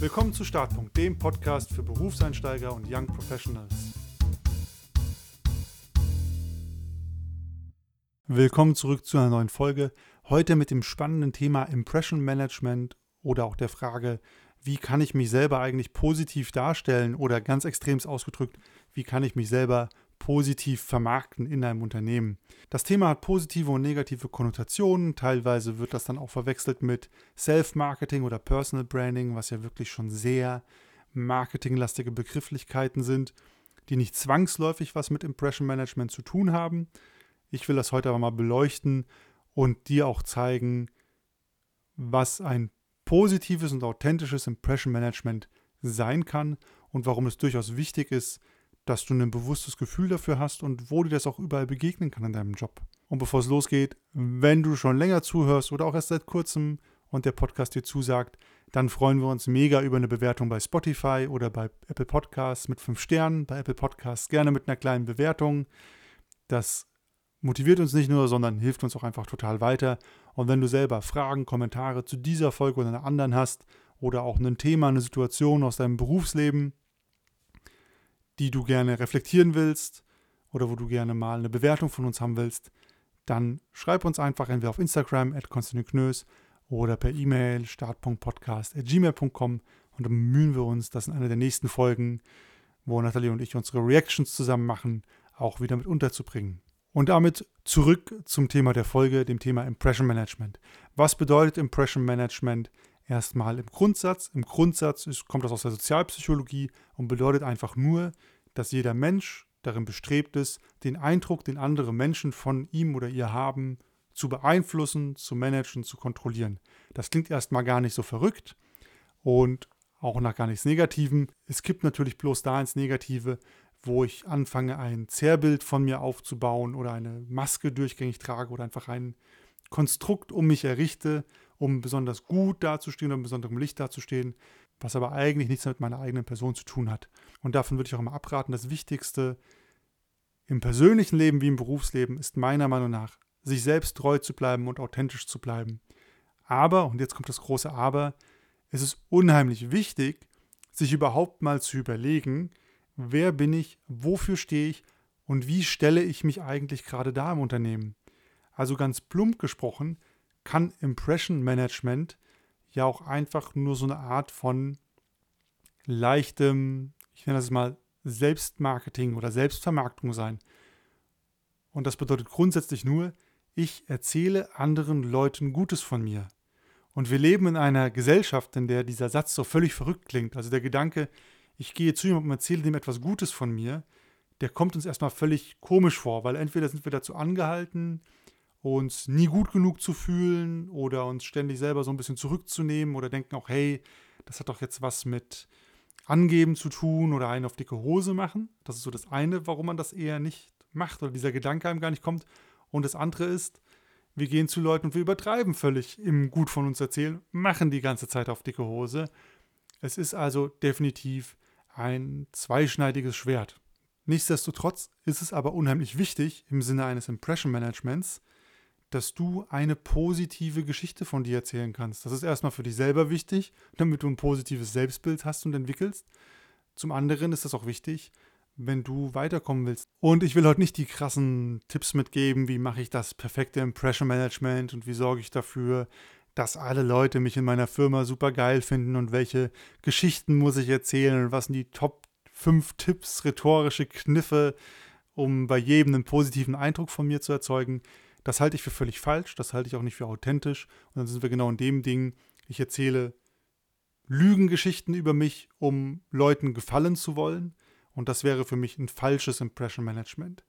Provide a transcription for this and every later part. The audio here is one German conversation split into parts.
Willkommen zu Startpunkt, dem Podcast für Berufseinsteiger und Young Professionals. Willkommen zurück zu einer neuen Folge. Heute mit dem spannenden Thema Impression Management oder auch der Frage, wie kann ich mich selber eigentlich positiv darstellen oder ganz extrem ausgedrückt, wie kann ich mich selber positiv vermarkten in einem Unternehmen. Das Thema hat positive und negative Konnotationen. Teilweise wird das dann auch verwechselt mit Self-Marketing oder Personal Branding, was ja wirklich schon sehr marketinglastige Begrifflichkeiten sind, die nicht zwangsläufig was mit Impression Management zu tun haben. Ich will das heute aber mal beleuchten und dir auch zeigen, was ein positives und authentisches Impression Management sein kann und warum es durchaus wichtig ist, dass du ein bewusstes Gefühl dafür hast und wo dir das auch überall begegnen kann in deinem Job. Und bevor es losgeht, wenn du schon länger zuhörst oder auch erst seit kurzem und der Podcast dir zusagt, dann freuen wir uns mega über eine Bewertung bei Spotify oder bei Apple Podcasts mit fünf Sternen, bei Apple Podcasts gerne mit einer kleinen Bewertung. Das motiviert uns nicht nur, sondern hilft uns auch einfach total weiter. Und wenn du selber Fragen, Kommentare zu dieser Folge oder einer anderen hast oder auch ein Thema, eine Situation aus deinem Berufsleben, die du gerne reflektieren willst oder wo du gerne mal eine Bewertung von uns haben willst, dann schreib uns einfach entweder auf Instagram at Knös oder per E-Mail start.podcast.gmail.com und dann bemühen wir uns, das in einer der nächsten Folgen, wo Nathalie und ich unsere Reactions zusammen machen, auch wieder mit unterzubringen. Und damit zurück zum Thema der Folge, dem Thema Impression Management. Was bedeutet Impression Management? Erstmal im Grundsatz. Im Grundsatz ist, kommt das aus der Sozialpsychologie und bedeutet einfach nur, dass jeder Mensch darin bestrebt ist, den Eindruck, den andere Menschen von ihm oder ihr haben, zu beeinflussen, zu managen, zu kontrollieren. Das klingt erstmal gar nicht so verrückt und auch nach gar nichts Negativem. Es kippt natürlich bloß da ins Negative, wo ich anfange, ein Zerrbild von mir aufzubauen oder eine Maske durchgängig trage oder einfach ein Konstrukt um mich errichte um besonders gut dazustehen oder besonderem Licht dazustehen, was aber eigentlich nichts mit meiner eigenen Person zu tun hat. Und davon würde ich auch immer abraten. Das Wichtigste im persönlichen Leben wie im Berufsleben ist meiner Meinung nach, sich selbst treu zu bleiben und authentisch zu bleiben. Aber, und jetzt kommt das große Aber, es ist unheimlich wichtig, sich überhaupt mal zu überlegen, wer bin ich, wofür stehe ich und wie stelle ich mich eigentlich gerade da im Unternehmen. Also ganz plump gesprochen, kann Impression Management ja auch einfach nur so eine Art von leichtem, ich nenne das mal Selbstmarketing oder Selbstvermarktung sein. Und das bedeutet grundsätzlich nur, ich erzähle anderen Leuten Gutes von mir. Und wir leben in einer Gesellschaft, in der dieser Satz so völlig verrückt klingt. Also der Gedanke, ich gehe zu jemandem und erzähle dem etwas Gutes von mir, der kommt uns erstmal völlig komisch vor, weil entweder sind wir dazu angehalten, uns nie gut genug zu fühlen oder uns ständig selber so ein bisschen zurückzunehmen oder denken auch, hey, das hat doch jetzt was mit Angeben zu tun oder einen auf dicke Hose machen. Das ist so das eine, warum man das eher nicht macht oder dieser Gedanke einem gar nicht kommt. Und das andere ist, wir gehen zu Leuten und wir übertreiben völlig im Gut von uns erzählen, machen die ganze Zeit auf dicke Hose. Es ist also definitiv ein zweischneidiges Schwert. Nichtsdestotrotz ist es aber unheimlich wichtig im Sinne eines Impression Managements, dass du eine positive Geschichte von dir erzählen kannst. Das ist erstmal für dich selber wichtig, damit du ein positives Selbstbild hast und entwickelst. Zum anderen ist das auch wichtig, wenn du weiterkommen willst. Und ich will heute nicht die krassen Tipps mitgeben, wie mache ich das perfekte Impression Management und wie sorge ich dafür, dass alle Leute mich in meiner Firma super geil finden und welche Geschichten muss ich erzählen und was sind die Top 5 Tipps, rhetorische Kniffe, um bei jedem einen positiven Eindruck von mir zu erzeugen. Das halte ich für völlig falsch, das halte ich auch nicht für authentisch. Und dann sind wir genau in dem Ding, ich erzähle Lügengeschichten über mich, um Leuten gefallen zu wollen. Und das wäre für mich ein falsches Impression Management.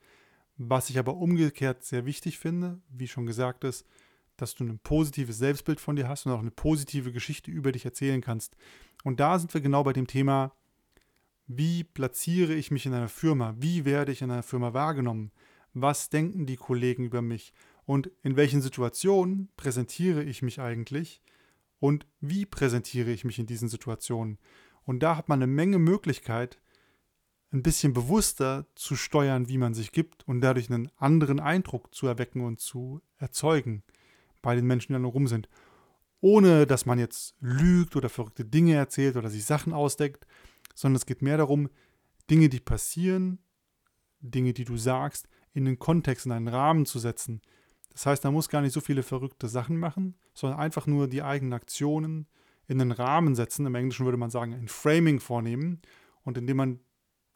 Was ich aber umgekehrt sehr wichtig finde, wie schon gesagt ist, dass du ein positives Selbstbild von dir hast und auch eine positive Geschichte über dich erzählen kannst. Und da sind wir genau bei dem Thema, wie platziere ich mich in einer Firma? Wie werde ich in einer Firma wahrgenommen? Was denken die Kollegen über mich und in welchen Situationen präsentiere ich mich eigentlich und wie präsentiere ich mich in diesen Situationen. Und da hat man eine Menge Möglichkeit, ein bisschen bewusster zu steuern, wie man sich gibt und dadurch einen anderen Eindruck zu erwecken und zu erzeugen bei den Menschen, die dann rum sind. ohne dass man jetzt lügt oder verrückte Dinge erzählt oder sich Sachen ausdeckt, sondern es geht mehr darum, Dinge, die passieren, Dinge, die du sagst, in den Kontext, in einen Rahmen zu setzen. Das heißt, man muss gar nicht so viele verrückte Sachen machen, sondern einfach nur die eigenen Aktionen in den Rahmen setzen. Im Englischen würde man sagen, ein Framing vornehmen. Und indem man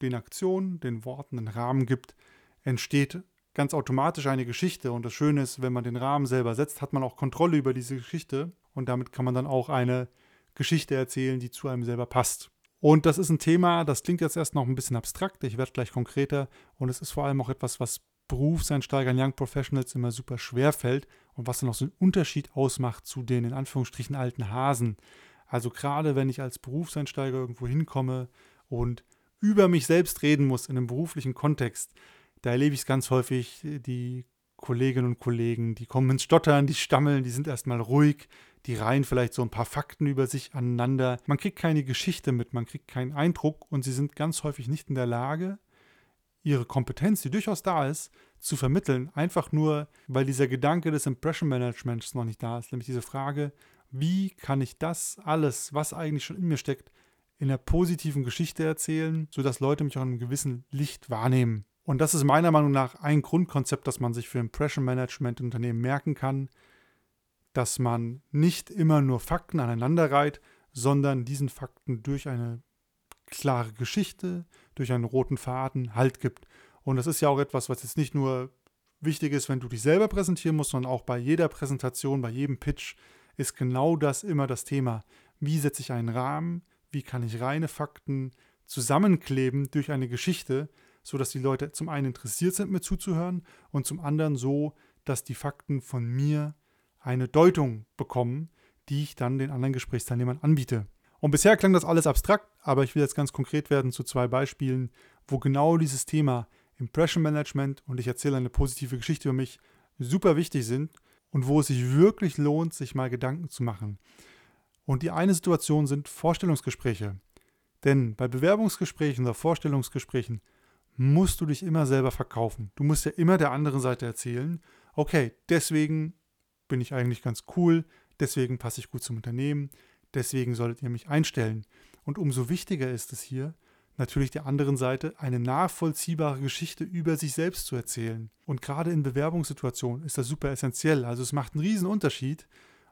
den Aktionen, den Worten einen Rahmen gibt, entsteht ganz automatisch eine Geschichte. Und das Schöne ist, wenn man den Rahmen selber setzt, hat man auch Kontrolle über diese Geschichte. Und damit kann man dann auch eine Geschichte erzählen, die zu einem selber passt. Und das ist ein Thema, das klingt jetzt erst noch ein bisschen abstrakt, ich werde gleich konkreter. Und es ist vor allem auch etwas, was Berufseinsteigern, Young Professionals immer super schwer fällt und was dann noch so einen Unterschied ausmacht zu den in Anführungsstrichen alten Hasen. Also gerade wenn ich als Berufseinsteiger irgendwo hinkomme und über mich selbst reden muss in einem beruflichen Kontext, da erlebe ich es ganz häufig, die Kolleginnen und Kollegen, die kommen ins Stottern, die stammeln, die sind erstmal ruhig, die reihen vielleicht so ein paar Fakten über sich aneinander. Man kriegt keine Geschichte mit, man kriegt keinen Eindruck und sie sind ganz häufig nicht in der Lage, ihre Kompetenz, die durchaus da ist, zu vermitteln. Einfach nur, weil dieser Gedanke des Impression Managements noch nicht da ist. Nämlich diese Frage, wie kann ich das alles, was eigentlich schon in mir steckt, in einer positiven Geschichte erzählen, sodass Leute mich auch in einem gewissen Licht wahrnehmen. Und das ist meiner Meinung nach ein Grundkonzept, das man sich für Impression Management Unternehmen merken kann, dass man nicht immer nur Fakten aneinander reiht, sondern diesen Fakten durch eine klare Geschichte, durch einen roten Faden Halt gibt. Und das ist ja auch etwas, was jetzt nicht nur wichtig ist, wenn du dich selber präsentieren musst, sondern auch bei jeder Präsentation, bei jedem Pitch ist genau das immer das Thema. Wie setze ich einen Rahmen? Wie kann ich reine Fakten zusammenkleben durch eine Geschichte, sodass die Leute zum einen interessiert sind, mir zuzuhören und zum anderen so, dass die Fakten von mir eine Deutung bekommen, die ich dann den anderen Gesprächsteilnehmern anbiete. Und bisher klang das alles abstrakt, aber ich will jetzt ganz konkret werden zu zwei Beispielen, wo genau dieses Thema Impression Management und ich erzähle eine positive Geschichte über mich super wichtig sind und wo es sich wirklich lohnt, sich mal Gedanken zu machen. Und die eine Situation sind Vorstellungsgespräche. Denn bei Bewerbungsgesprächen oder Vorstellungsgesprächen musst du dich immer selber verkaufen. Du musst ja immer der anderen Seite erzählen, okay, deswegen bin ich eigentlich ganz cool, deswegen passe ich gut zum Unternehmen, deswegen solltet ihr mich einstellen. Und umso wichtiger ist es hier, natürlich der anderen Seite eine nachvollziehbare Geschichte über sich selbst zu erzählen. Und gerade in Bewerbungssituationen ist das super essentiell. Also es macht einen riesen Unterschied,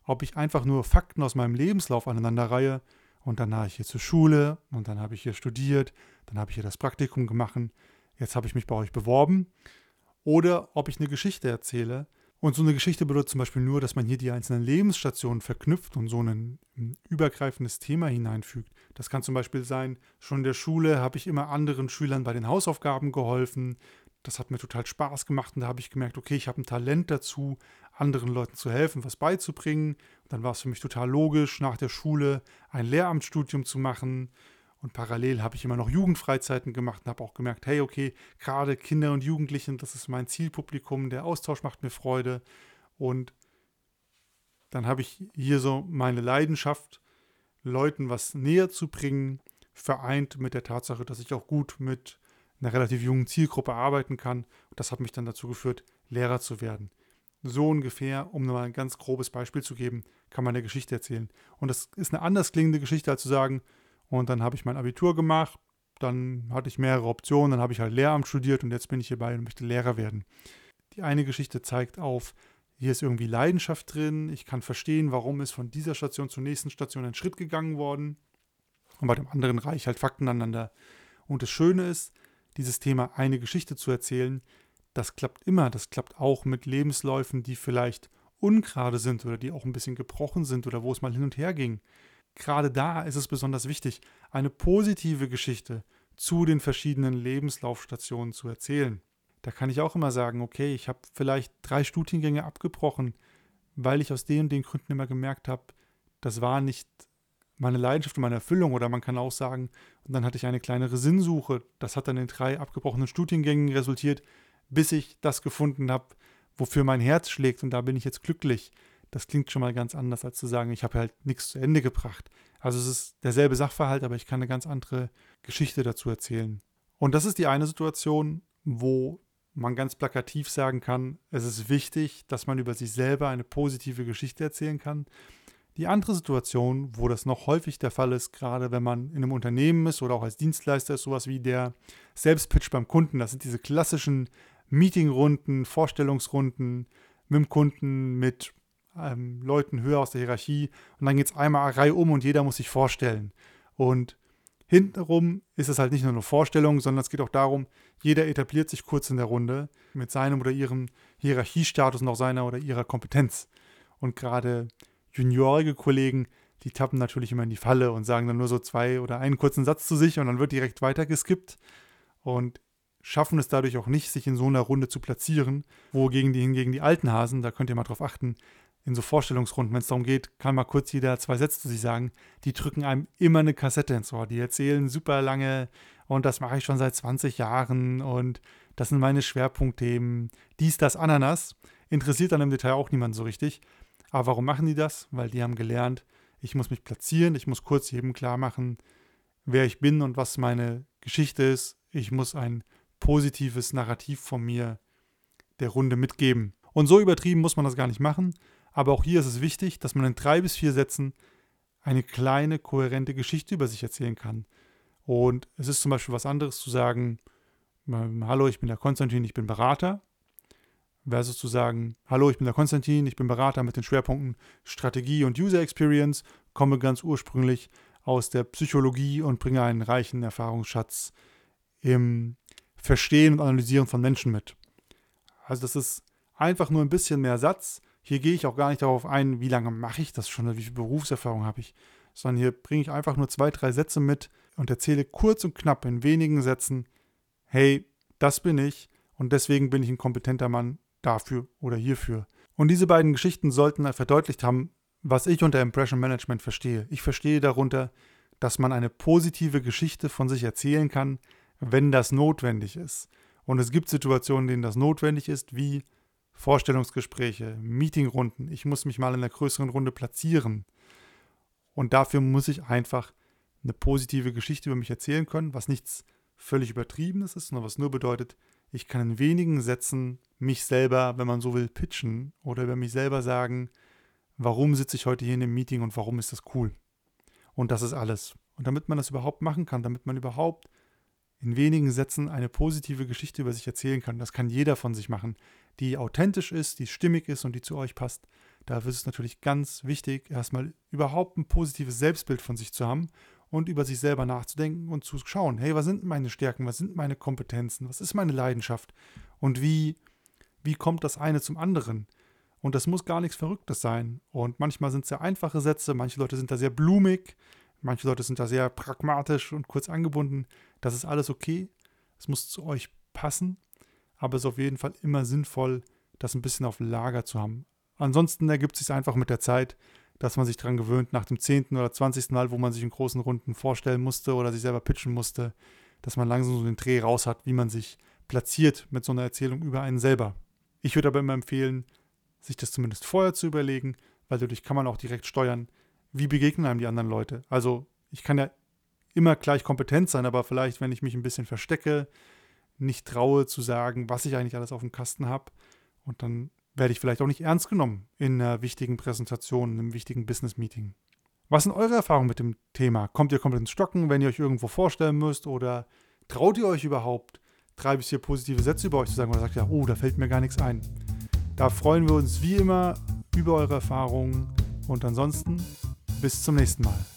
ob ich einfach nur Fakten aus meinem Lebenslauf aneinanderreihe und dann habe ich hier zur Schule und dann habe ich hier studiert, dann habe ich hier das Praktikum gemacht, jetzt habe ich mich bei euch beworben. Oder ob ich eine Geschichte erzähle, und so eine Geschichte bedeutet zum Beispiel nur, dass man hier die einzelnen Lebensstationen verknüpft und so ein, übergreifendes Thema hineinfügt. Das kann zum Beispiel sein, schon in der Schule habe ich immer anderen Schülern bei den Hausaufgaben geholfen. Das hat mir total Spaß gemacht und da habe ich gemerkt, okay, ich habe ein Talent dazu, anderen Leuten zu helfen, was beizubringen. Und dann war es für mich total logisch, nach der Schule ein Lehramtsstudium zu machen und parallel habe ich immer noch Jugendfreizeiten gemacht und habe auch gemerkt, hey, okay, gerade Kinder und Jugendlichen, das ist mein Zielpublikum, der Austausch macht mir Freude. Und dann habe ich hier so meine Leidenschaft, Leuten was näher zu bringen, vereint mit der Tatsache, dass ich auch gut mit einer relativ jungen Zielgruppe arbeiten kann. Und das hat mich dann dazu geführt, Lehrer zu werden. So ungefähr, um mal ein ganz grobes Beispiel zu geben, kann man eine Geschichte erzählen. Und das ist eine anders klingende Geschichte, als zu sagen, und dann habe ich mein Abitur gemacht, dann hatte ich mehrere Optionen, dann habe ich halt Lehramt studiert und jetzt bin ich hierbei und möchte Lehrer werden. Die eine Geschichte zeigt auf, hier ist irgendwie Leidenschaft drin, ich kann verstehen, warum ist von dieser Station zur nächsten Station ein Schritt gegangen worden. Und bei dem anderen reiche ich halt Fakten aneinander. Und das Schöne ist, dieses Thema eine Geschichte zu erzählen, das klappt immer. Das klappt auch mit Lebensläufen, die vielleicht ungerade sind oder die auch ein bisschen gebrochen sind oder wo es mal hin und her ging gerade da ist es besonders wichtig, eine positive Geschichte zu den verschiedenen Lebenslaufstationen zu erzählen. Da kann ich auch immer sagen, okay, ich habe vielleicht drei Studiengänge abgebrochen, weil ich aus den und den Gründen immer gemerkt habe, das war nicht meine Leidenschaft und meine Erfüllung. Oder man kann auch sagen, und dann hatte ich eine kleinere Sinnsuche. Das hat dann in drei abgebrochenen Studiengängen resultiert, bis ich das gefunden habe, wofür mein Herz schlägt und da bin ich jetzt glücklich das klingt schon mal ganz anders, als zu sagen, ich habe halt nichts zu Ende gebracht. Also es ist derselbe Sachverhalt, aber ich kann eine ganz andere Geschichte dazu erzählen. Und das ist die eine Situation, wo man ganz plakativ sagen kann, es ist wichtig, dass man über sich selber eine positive Geschichte erzählen kann. Die andere Situation, wo das noch häufig der Fall ist, gerade wenn man in einem Unternehmen ist oder auch als Dienstleister, ist sowas wie der Selbstpitch beim Kunden. Das sind diese klassischen Meetingrunden, Vorstellungsrunden mit dem Kunden, mit ähm, Leuten höher aus der Hierarchie. Und dann geht es einmal Reihe um und jeder muss sich vorstellen. Und hintenrum ist es halt nicht nur eine Vorstellung, sondern es geht auch darum, jeder etabliert sich kurz in der Runde mit seinem oder ihrem Hierarchiestatus und auch seiner oder ihrer Kompetenz. Und gerade juniorige Kollegen, die tappen natürlich immer in die Falle und sagen dann nur so zwei oder einen kurzen Satz zu sich und dann wird direkt weitergeskippt und schaffen es dadurch auch nicht, sich in so einer Runde zu platzieren, wogegen die hingegen die alten Hasen, da könnt ihr mal drauf achten, in so Vorstellungsrunden, wenn es darum geht, kann mal kurz jeder zwei Sätze zu sich sagen, die drücken einem immer eine Kassette ins Ohr. Die erzählen super lange und das mache ich schon seit 20 Jahren und das sind meine Schwerpunktthemen. Dies, das, Ananas. Interessiert dann im Detail auch niemand so richtig. Aber warum machen die das? Weil die haben gelernt, ich muss mich platzieren, ich muss kurz jedem klar machen, wer ich bin und was meine Geschichte ist. Ich muss ein positives Narrativ von mir der Runde mitgeben. Und so übertrieben muss man das gar nicht machen. Aber auch hier ist es wichtig, dass man in drei bis vier Sätzen eine kleine, kohärente Geschichte über sich erzählen kann. Und es ist zum Beispiel was anderes zu sagen, ähm, hallo, ich bin der Konstantin, ich bin Berater, versus zu sagen, hallo, ich bin der Konstantin, ich bin Berater mit den Schwerpunkten Strategie und User Experience, komme ganz ursprünglich aus der Psychologie und bringe einen reichen Erfahrungsschatz im Verstehen und Analysieren von Menschen mit. Also das ist einfach nur ein bisschen mehr Satz, hier gehe ich auch gar nicht darauf ein, wie lange mache ich das schon wie viel Berufserfahrung habe ich, sondern hier bringe ich einfach nur zwei, drei Sätze mit und erzähle kurz und knapp in wenigen Sätzen, hey, das bin ich und deswegen bin ich ein kompetenter Mann dafür oder hierfür. Und diese beiden Geschichten sollten verdeutlicht haben, was ich unter Impression Management verstehe. Ich verstehe darunter, dass man eine positive Geschichte von sich erzählen kann, wenn das notwendig ist. Und es gibt Situationen, in denen das notwendig ist, wie Vorstellungsgespräche, Meetingrunden. Ich muss mich mal in einer größeren Runde platzieren. Und dafür muss ich einfach eine positive Geschichte über mich erzählen können, was nichts völlig Übertriebenes ist, sondern was nur bedeutet, ich kann in wenigen Sätzen mich selber, wenn man so will, pitchen oder über mich selber sagen, warum sitze ich heute hier in dem Meeting und warum ist das cool. Und das ist alles. Und damit man das überhaupt machen kann, damit man überhaupt in wenigen Sätzen eine positive Geschichte über sich erzählen kann. Das kann jeder von sich machen, die authentisch ist, die stimmig ist und die zu euch passt. Dafür ist es natürlich ganz wichtig, erstmal überhaupt ein positives Selbstbild von sich zu haben und über sich selber nachzudenken und zu schauen, hey, was sind meine Stärken, was sind meine Kompetenzen, was ist meine Leidenschaft und wie, wie kommt das eine zum anderen? Und das muss gar nichts Verrücktes sein. Und manchmal sind es sehr einfache Sätze, manche Leute sind da sehr blumig, manche Leute sind da sehr pragmatisch und kurz angebunden. Das ist alles okay. Es muss zu euch passen, aber es ist auf jeden Fall immer sinnvoll, das ein bisschen auf Lager zu haben. Ansonsten ergibt es sich einfach mit der Zeit, dass man sich daran gewöhnt, nach dem 10. oder 20. Mal, wo man sich in großen Runden vorstellen musste oder sich selber pitchen musste, dass man langsam so den Dreh raus hat, wie man sich platziert mit so einer Erzählung über einen selber. Ich würde aber immer empfehlen, sich das zumindest vorher zu überlegen, weil dadurch kann man auch direkt steuern, wie begegnen einem die anderen Leute. Also ich kann ja immer gleich kompetent sein, aber vielleicht, wenn ich mich ein bisschen verstecke, nicht traue zu sagen, was ich eigentlich alles auf dem Kasten habe. Und dann werde ich vielleicht auch nicht ernst genommen in einer wichtigen Präsentation, in einem wichtigen Business-Meeting. Was sind eure Erfahrungen mit dem Thema? Kommt ihr komplett ins Stocken, wenn ihr euch irgendwo vorstellen müsst? Oder traut ihr euch überhaupt, drei bis vier positive Sätze über euch zu sagen? Oder sagt ihr, oh, da fällt mir gar nichts ein? Da freuen wir uns wie immer über eure Erfahrungen. Und ansonsten bis zum nächsten Mal.